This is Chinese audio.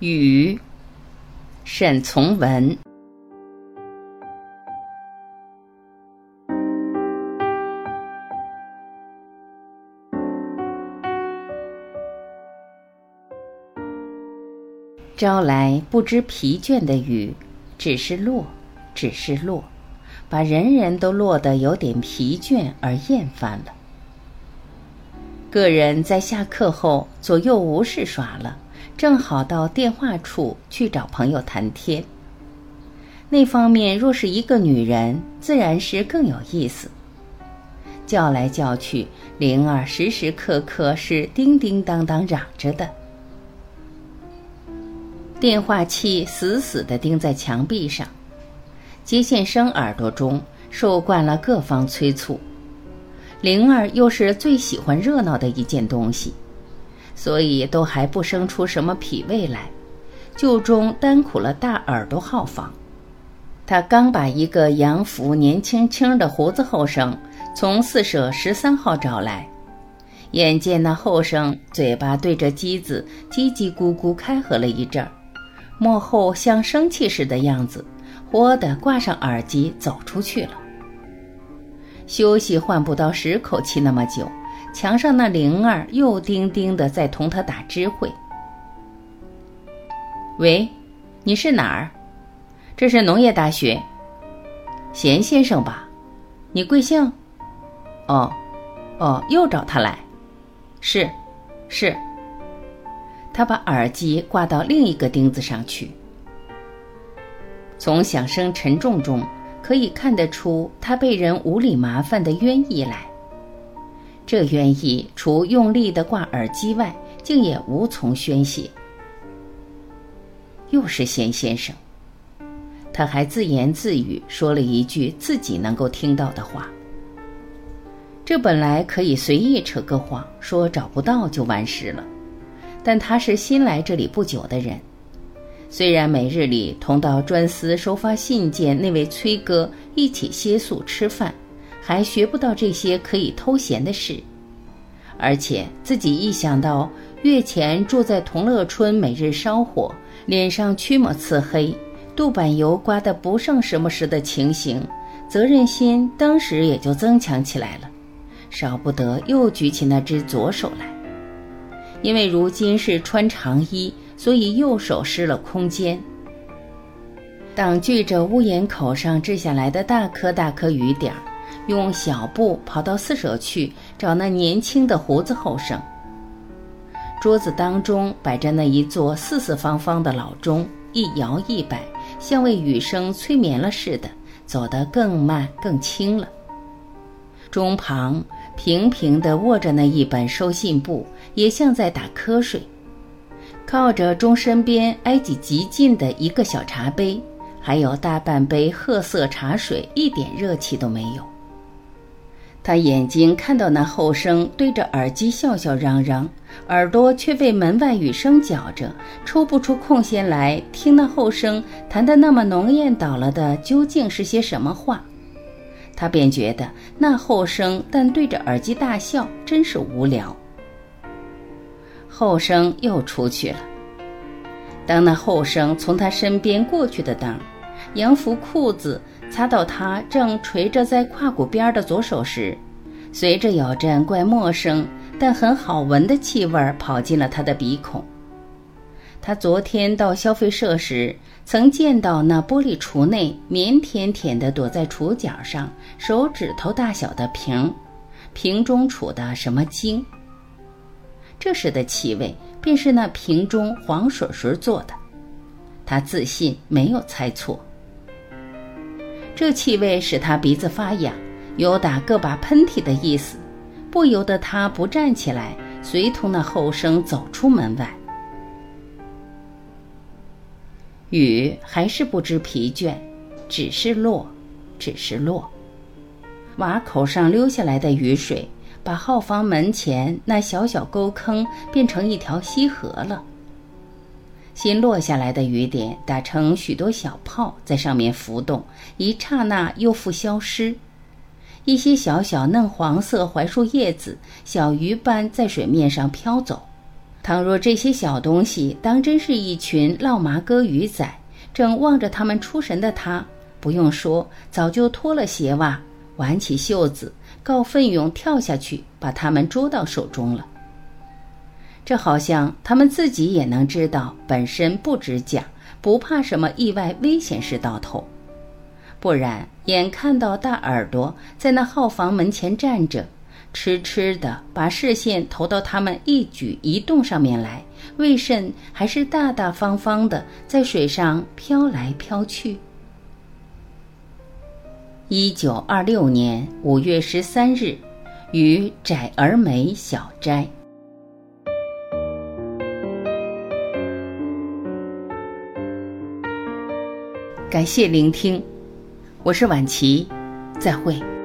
雨，沈从文。招来不知疲倦的雨，只是落，只是落，把人人都落得有点疲倦而厌烦了。个人在下课后左右无事耍了。正好到电话处去找朋友谈天。那方面若是一个女人，自然是更有意思。叫来叫去，灵儿时时刻刻是叮叮当当嚷着的。电话器死死地钉在墙壁上，接线生耳朵中受惯了各方催促，灵儿又是最喜欢热闹的一件东西。所以都还不生出什么脾胃来，就中单苦了大耳朵号房。他刚把一个洋服年轻轻的胡子后生从四舍十三号找来，眼见那后生嘴巴对着机子叽叽咕咕开合了一阵儿，幕后像生气似的样子，豁地挂上耳机走出去了。休息换不到十口气那么久。墙上那灵儿又叮叮的在同他打知会。喂，你是哪儿？这是农业大学。贤先生吧？你贵姓？哦，哦，又找他来。是，是。他把耳机挂到另一个钉子上去。从响声沉重中可以看得出他被人无理麻烦的冤意来。这愿意除用力的挂耳机外，竟也无从宣泄。又是贤先生，他还自言自语说了一句自己能够听到的话。这本来可以随意扯个谎，说找不到就完事了。但他是新来这里不久的人，虽然每日里同到专司收发信件那位崔哥一起歇宿吃饭。还学不到这些可以偷闲的事，而且自己一想到月前住在同乐村，每日烧火，脸上驱抹刺黑，肚板油刮得不剩什么时的情形，责任心当时也就增强起来了，少不得又举起那只左手来。因为如今是穿长衣，所以右手失了空间，挡拒着屋檐口上掷下来的大颗大颗雨点儿。用小步跑到四舍去找那年轻的胡子后生。桌子当中摆着那一座四四方方的老钟，一摇一摆，像为雨声催眠了似的，走得更慢更轻了。钟旁平平地握着那一本收信簿，也像在打瞌睡。靠着钟身边挨挤极近的一个小茶杯，还有大半杯褐色茶水，一点热气都没有。他眼睛看到那后生对着耳机笑笑嚷嚷，耳朵却被门外雨声搅着，抽不出空闲来听那后生谈的那么浓艳倒了的究竟是些什么话。他便觉得那后生但对着耳机大笑，真是无聊。后生又出去了。当那后生从他身边过去的当，洋服裤子。擦到他正垂着在胯骨边的左手时，随着有阵怪陌生但很好闻的气味跑进了他的鼻孔。他昨天到消费社时，曾见到那玻璃橱内腼腆腆的躲在橱角上手指头大小的瓶，瓶中储的什么精？这时的气味便是那瓶中黄水水做的。他自信没有猜错。这气味使他鼻子发痒，有打个把喷嚏的意思，不由得他不站起来，随同那后生走出门外。雨还是不知疲倦，只是落，只是落。瓦口上溜下来的雨水，把号房门前那小小沟坑变成一条溪河了。新落下来的雨点打成许多小泡，在上面浮动，一刹那又复消失。一些小小嫩黄色槐树叶子，小鱼般在水面上飘走。倘若这些小东西当真是一群烙麻哥鱼仔，正望着他们出神的他，不用说，早就脱了鞋袜，挽起袖子，告奋勇跳下去，把他们捉到手中了。这好像他们自己也能知道，本身不值奖，不怕什么意外危险事到头。不然，眼看到大耳朵在那号房门前站着，痴痴的把视线投到他们一举一动上面来，为甚还是大大方方的在水上飘来飘去？一九二六年五月十三日，于窄儿梅小斋。感谢聆听，我是晚琪，再会。